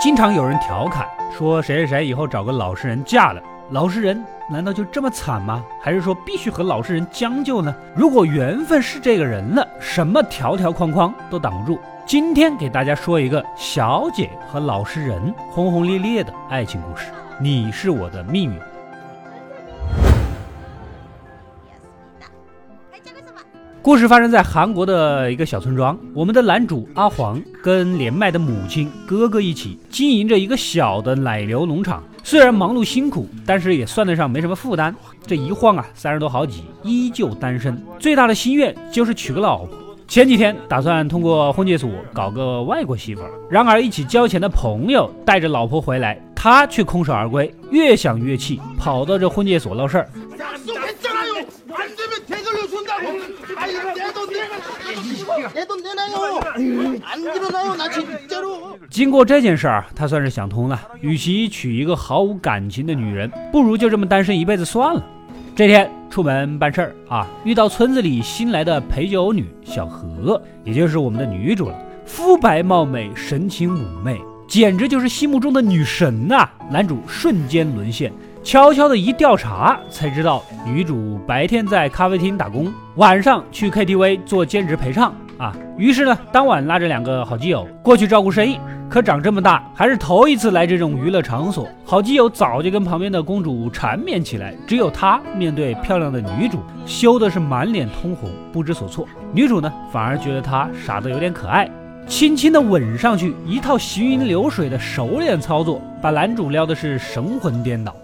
经常有人调侃说谁谁谁以后找个老实人嫁了，老实人难道就这么惨吗？还是说必须和老实人将就呢？如果缘分是这个人了，什么条条框框都挡不住。今天给大家说一个小姐和老实人轰轰烈烈的爱情故事。你是我的命运。故事发生在韩国的一个小村庄，我们的男主阿黄跟年迈的母亲、哥哥一起经营着一个小的奶牛农场。虽然忙碌辛苦，但是也算得上没什么负担。这一晃啊，三十多好几，依旧单身。最大的心愿就是娶个老婆。前几天打算通过婚介所搞个外国媳妇儿，然而一起交钱的朋友带着老婆回来，他却空手而归。越想越气，跑到这婚介所闹事儿。经过这件事儿，他算是想通了。与其娶一个毫无感情的女人，不如就这么单身一辈子算了。这天出门办事儿啊，遇到村子里新来的陪酒女小何，也就是我们的女主了。肤白貌美，神情妩媚，简直就是心目中的女神呐！男主瞬间沦陷。悄悄的一调查，才知道女主白天在咖啡厅打工，晚上去 KTV 做兼职陪唱啊。于是呢，当晚拉着两个好基友过去照顾生意。可长这么大，还是头一次来这种娱乐场所。好基友早就跟旁边的公主缠绵起来，只有他面对漂亮的女主，羞的是满脸通红，不知所措。女主呢，反而觉得他傻得有点可爱，轻轻的吻上去，一套行云流水的熟练操作，把男主撩的是神魂颠倒。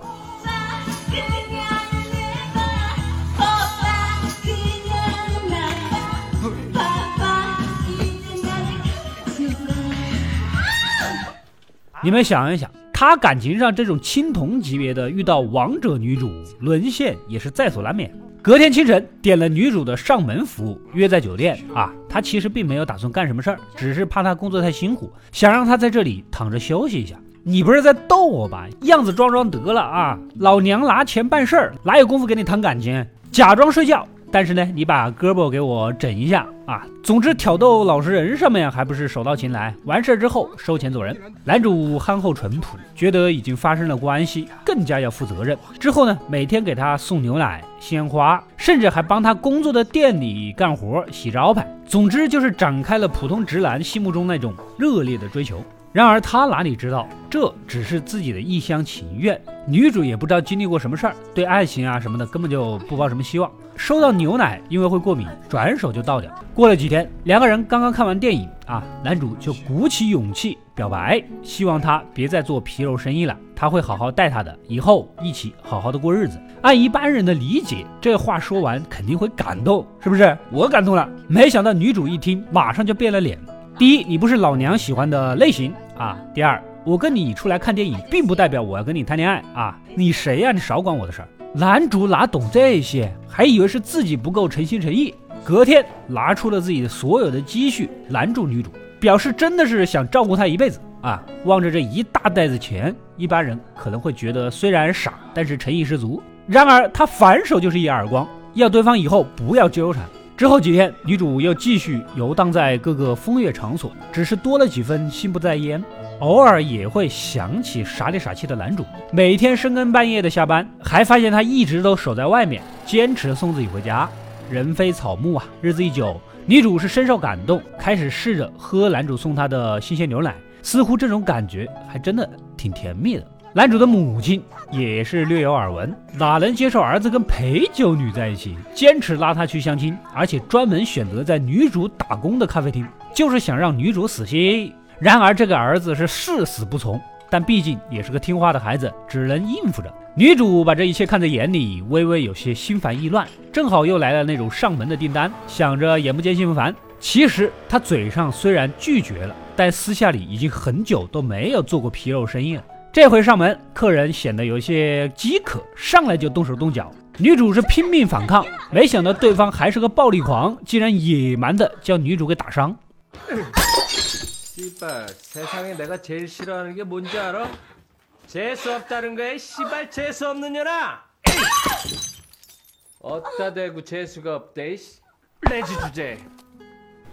你们想一想，他感情上这种青铜级别的，遇到王者女主沦陷也是在所难免。隔天清晨，点了女主的上门服务，约在酒店啊。他其实并没有打算干什么事儿，只是怕她工作太辛苦，想让她在这里躺着休息一下。你不是在逗我吧？样子装装得了啊！老娘拿钱办事儿，哪有功夫跟你谈感情？假装睡觉。但是呢，你把胳膊给我整一下啊！总之挑逗老实人上面还不是手到擒来。完事儿之后收钱走人。男主憨厚淳朴，觉得已经发生了关系，更加要负责任。之后呢，每天给他送牛奶、鲜花，甚至还帮他工作的店里干活、洗招牌。总之就是展开了普通直男心目中那种热烈的追求。然而他哪里知道，这只是自己的一厢情愿。女主也不知道经历过什么事儿，对爱情啊什么的根本就不抱什么希望。收到牛奶，因为会过敏，转手就倒掉。过了几天，两个人刚刚看完电影啊，男主就鼓起勇气表白，希望她别再做皮肉生意了，他会好好待她的，以后一起好好的过日子。按一般人的理解，这话说完肯定会感动，是不是？我感动了。没想到女主一听，马上就变了脸。第一，你不是老娘喜欢的类型啊。第二，我跟你出来看电影，并不代表我要跟你谈恋爱啊。你谁呀？你少管我的事儿。男主哪懂这些，还以为是自己不够诚心诚意。隔天拿出了自己的所有的积蓄拦住女主，表示真的是想照顾她一辈子啊。望着这一大袋子钱，一般人可能会觉得虽然傻，但是诚意十足。然而他反手就是一耳光，要对方以后不要纠缠。之后几天，女主又继续游荡在各个风月场所，只是多了几分心不在焉，偶尔也会想起傻里傻气的男主。每天深更半夜的下班，还发现他一直都守在外面，坚持送自己回家。人非草木啊，日子一久，女主是深受感动，开始试着喝男主送她的新鲜牛奶，似乎这种感觉还真的挺甜蜜的。男主的母亲也是略有耳闻，哪能接受儿子跟陪酒女在一起？坚持拉他去相亲，而且专门选择在女主打工的咖啡厅，就是想让女主死心。然而这个儿子是誓死不从，但毕竟也是个听话的孩子，只能应付着。女主把这一切看在眼里，微微有些心烦意乱。正好又来了那种上门的订单，想着眼不见心不烦。其实他嘴上虽然拒绝了，但私下里已经很久都没有做过皮肉生意了。这回上门，客人显得有些饥渴，上来就动手动脚。女主是拼命反抗，没想到对方还是个暴力狂，竟然野蛮的将女主给打伤。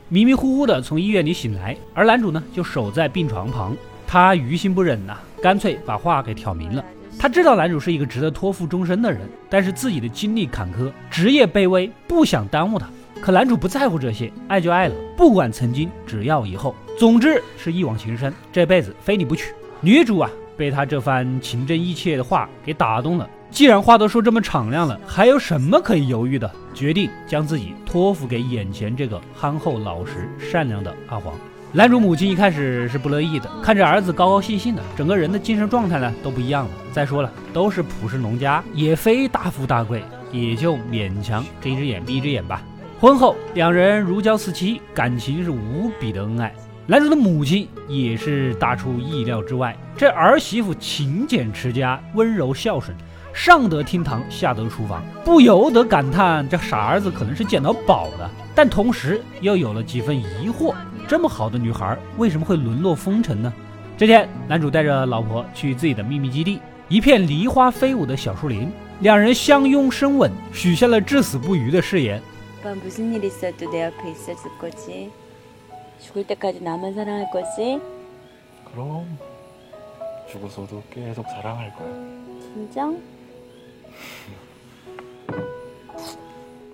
迷迷糊糊的从医院里醒来，而男主呢，就守在病床旁。他于心不忍呐，干脆把话给挑明了。他知道男主是一个值得托付终身的人，但是自己的经历坎坷，职业卑微，不想耽误他。可男主不在乎这些，爱就爱了，不管曾经，只要以后。总之是一往情深，这辈子非你不娶。女主啊，被他这番情真意切的话给打动了。既然话都说这么敞亮了，还有什么可以犹豫的？决定将自己托付给眼前这个憨厚老实、善良的阿黄。男主母亲一开始是不乐意的，看着儿子高高兴兴的，整个人的精神状态呢都不一样了。再说了，都是朴实农家，也非大富大贵，也就勉强睁一只眼闭一只眼吧。婚后两人如胶似漆，感情是无比的恩爱。男主的母亲也是大出意料之外，这儿媳妇勤俭持家，温柔孝顺。上得厅堂，下得厨房，不由得感叹这傻儿子可能是捡到宝了，但同时又有了几分疑惑：这么好的女孩为什么会沦落风尘呢？这天，男主带着老婆去自己的秘密基地，一片梨花飞舞的小树林，两人相拥深吻，许下了至死不渝的誓言。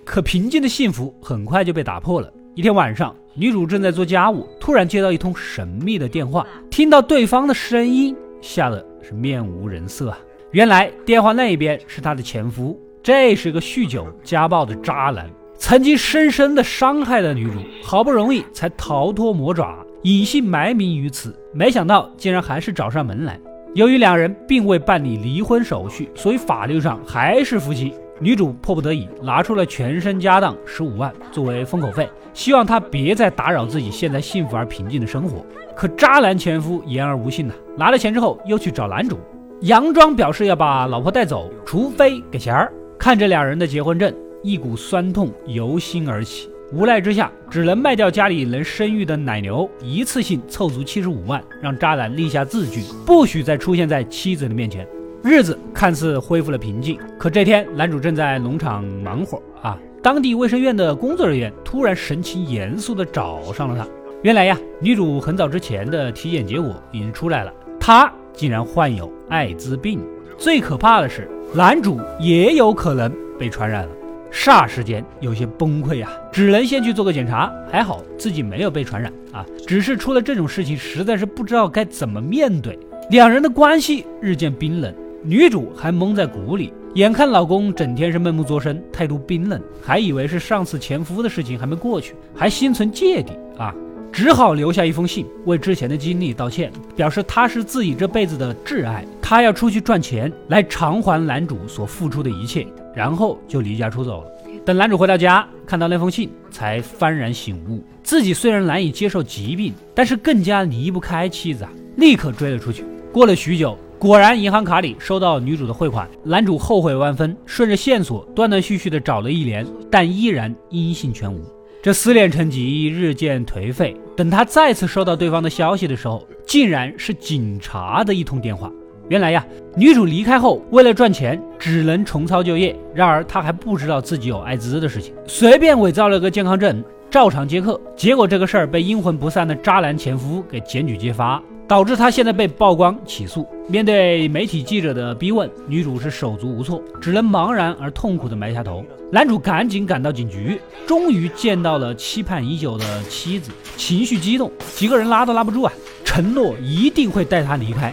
可平静的幸福很快就被打破了。一天晚上，女主正在做家务，突然接到一通神秘的电话，听到对方的声音，吓得是面无人色啊！原来电话那一边是她的前夫，这是个酗酒家暴的渣男，曾经深深的伤害了女主，好不容易才逃脱魔爪，隐姓埋名于此，没想到竟然还是找上门来。由于两人并未办理离婚手续，所以法律上还是夫妻。女主迫不得已拿出了全身家当十五万作为封口费，希望他别再打扰自己现在幸福而平静的生活。可渣男前夫言而无信呐，拿了钱之后又去找男主，佯装表示要把老婆带走，除非给钱儿。看着两人的结婚证，一股酸痛由心而起。无奈之下，只能卖掉家里能生育的奶牛，一次性凑足七十五万，让渣男立下字据，不许再出现在妻子的面前。日子看似恢复了平静，可这天男主正在农场忙活啊，当地卫生院的工作人员突然神情严肃地找上了他。原来呀，女主很早之前的体检结果已经出来了，她竟然患有艾滋病。最可怕的是，男主也有可能被传染了。霎时间有些崩溃啊，只能先去做个检查。还好自己没有被传染啊，只是出了这种事情，实在是不知道该怎么面对。两人的关系日渐冰冷，女主还蒙在鼓里，眼看老公整天是闷不作声，态度冰冷，还以为是上次前夫的事情还没过去，还心存芥蒂啊，只好留下一封信，为之前的经历道歉，表示他是自己这辈子的挚爱，他要出去赚钱来偿还男主所付出的一切。然后就离家出走了。等男主回到家，看到那封信，才幡然醒悟，自己虽然难以接受疾病，但是更加离不开妻子啊！立刻追了出去。过了许久，果然银行卡里收到女主的汇款，男主后悔万分，顺着线索断断续续的找了一年，但依然音信全无。这思念成疾，日渐颓废。等他再次收到对方的消息的时候，竟然是警察的一通电话。原来呀，女主离开后，为了赚钱，只能重操旧业。然而她还不知道自己有艾滋的事情，随便伪造了个健康证，照常接客。结果这个事儿被阴魂不散的渣男前夫给检举揭发，导致他现在被曝光起诉。面对媒体记者的逼问，女主是手足无措，只能茫然而痛苦地埋下头。男主赶紧赶到警局，终于见到了期盼已久的妻子，情绪激动，几个人拉都拉不住啊，承诺一定会带她离开。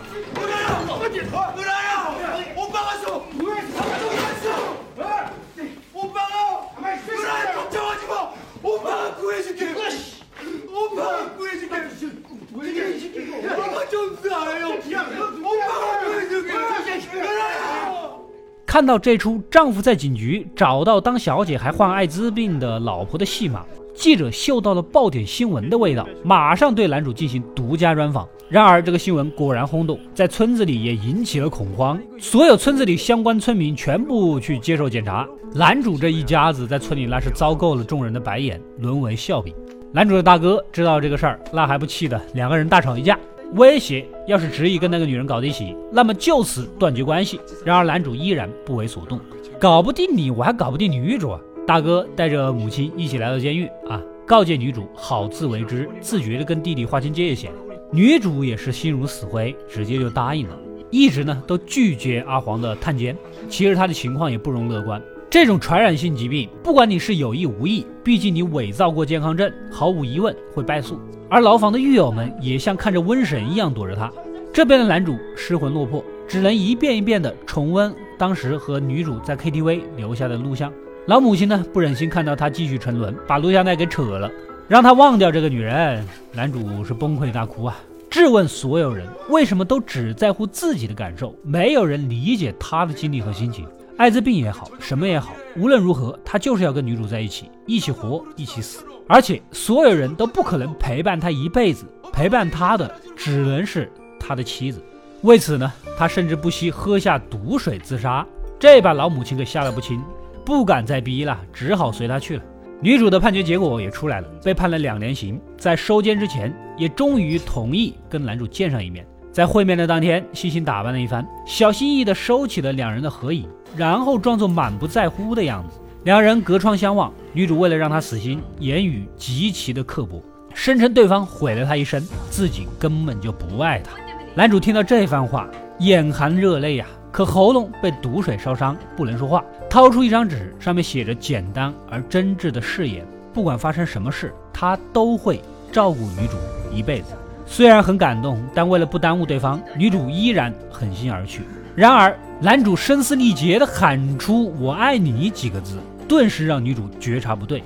看到这出丈夫在警局找到当小姐还患艾滋病的老婆的戏码，记者嗅到了爆点新闻的味道，马上对男主进行独家专访。然而，这个新闻果然轰动，在村子里也引起了恐慌，所有村子里相关村民全部去接受检查。男主这一家子在村里那是遭够了众人的白眼，沦为笑柄。男主的大哥知道这个事儿，那还不气的两个人大吵一架，威胁要是执意跟那个女人搞在一起，那么就此断绝关系。然而男主依然不为所动，搞不定你，我还搞不定女主啊！大哥带着母亲一起来到监狱啊，告诫女主好自为之，自觉的跟弟弟划清界限。女主也是心如死灰，直接就答应了，一直呢都拒绝阿黄的探监。其实他的情况也不容乐观。这种传染性疾病，不管你是有意无意，毕竟你伪造过健康证，毫无疑问会败诉。而牢房的狱友们也像看着瘟神一样躲着他。这边的男主失魂落魄，只能一遍一遍地重温当时和女主在 KTV 留下的录像。老母亲呢，不忍心看到他继续沉沦，把录像带给扯了，让他忘掉这个女人。男主是崩溃大哭啊，质问所有人为什么都只在乎自己的感受，没有人理解他的经历和心情。艾滋病也好，什么也好，无论如何，他就是要跟女主在一起，一起活，一起死。而且所有人都不可能陪伴他一辈子，陪伴他的只能是他的妻子。为此呢，他甚至不惜喝下毒水自杀。这把老母亲给吓得不轻，不敢再逼了，只好随他去了。女主的判决结果也出来了，被判了两年刑。在收监之前，也终于同意跟男主见上一面。在会面的当天，细心打扮了一番，小心翼翼地收起了两人的合影。然后装作满不在乎的样子，两人隔窗相望。女主为了让他死心，言语极其的刻薄，声称对方毁了他一生，自己根本就不爱他。男主听到这番话，眼含热泪呀，可喉咙被毒水烧伤，不能说话。掏出一张纸，上面写着简单而真挚的誓言：不管发生什么事，他都会照顾女主一辈子。虽然很感动，但为了不耽误对方，女主依然狠心而去。然而，男主声嘶力竭地喊出“我爱你”几个字，顿时让女主觉察不对。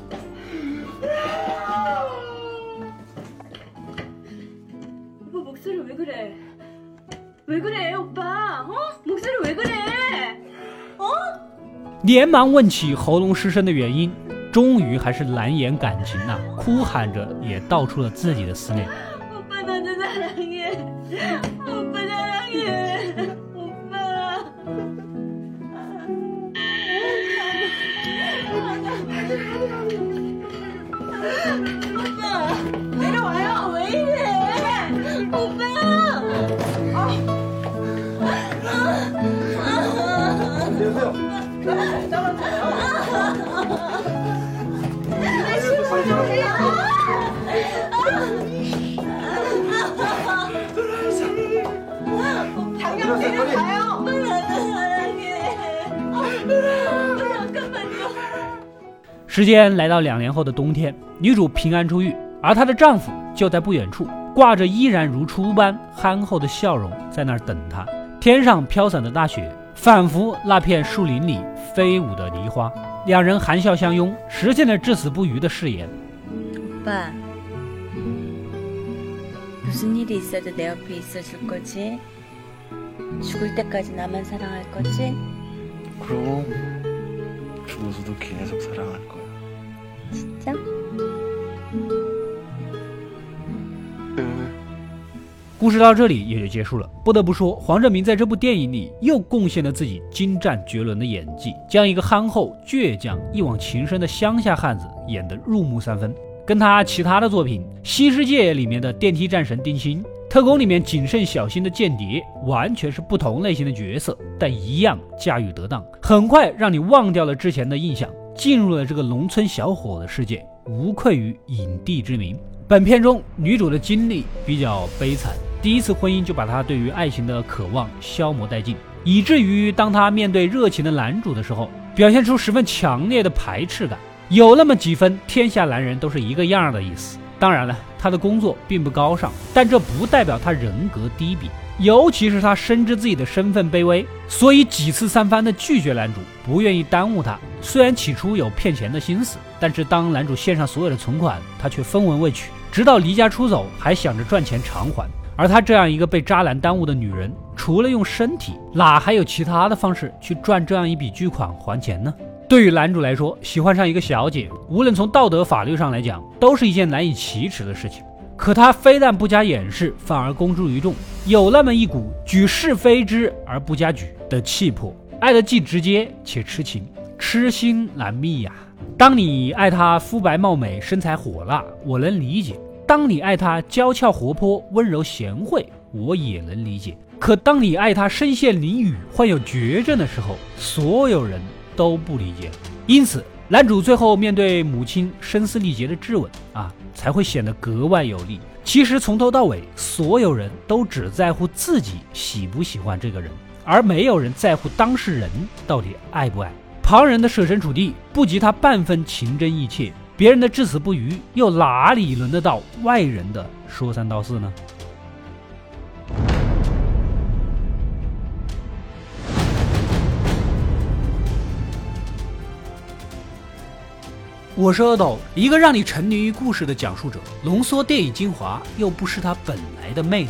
连忙问起喉咙失声的原因，终于还是难掩感情呐，哭喊着也道出了自己的思念。时间来到两年后的冬天，女主平安出狱，而她的丈夫就在不远处，挂着依然如初般憨厚的笑容，在那儿等她。天上飘散的大雪，仿佛那片树林里飞舞的梨花。两人含笑相拥，实现了至死不渝的誓言。爸，무슨일이있어도내옆에있어줄거지죽을때까지나만사랑할거지그럼죽어서도계속사랑할거야 진짜 故事到这里也就结束了。不得不说，黄正明在这部电影里又贡献了自己精湛绝伦的演技，将一个憨厚、倔强、一往情深的乡下汉子演得入木三分。跟他其他的作品《新世界》里面的电梯战神丁青、特工里面谨慎小心的间谍，完全是不同类型的角色，但一样驾驭得当，很快让你忘掉了之前的印象，进入了这个农村小伙的世界，无愧于影帝之名。本片中女主的经历比较悲惨。第一次婚姻就把他对于爱情的渴望消磨殆尽，以至于当他面对热情的男主的时候，表现出十分强烈的排斥感，有那么几分天下男人都是一个样的意思。当然了，他的工作并不高尚，但这不代表他人格低鄙。尤其是他深知自己的身份卑微，所以几次三番的拒绝男主，不愿意耽误他。虽然起初有骗钱的心思，但是当男主献上所有的存款，他却分文未取，直到离家出走，还想着赚钱偿还。而她这样一个被渣男耽误的女人，除了用身体，哪还有其他的方式去赚这样一笔巨款还钱呢？对于男主来说，喜欢上一个小姐，无论从道德法律上来讲，都是一件难以启齿的事情。可他非但不加掩饰，反而公诸于众，有那么一股举是非之而不加举的气魄，爱得既直接且痴情，痴心难觅呀。当你爱她肤白貌美、身材火辣，我能理解；当你爱她娇俏活泼、温柔贤惠，我也能理解。可当你爱她身陷囹圄、患有绝症的时候，所有人都不理解。因此，男主最后面对母亲声嘶力竭的质问啊，才会显得格外有力。其实从头到尾，所有人都只在乎自己喜不喜欢这个人，而没有人在乎当事人到底爱不爱。旁人的设身处地不及他半分情真意切，别人的至死不渝又哪里轮得到外人的说三道四呢？我是阿斗，一个让你沉迷于故事的讲述者，浓缩电影精华，又不失它本来的魅力。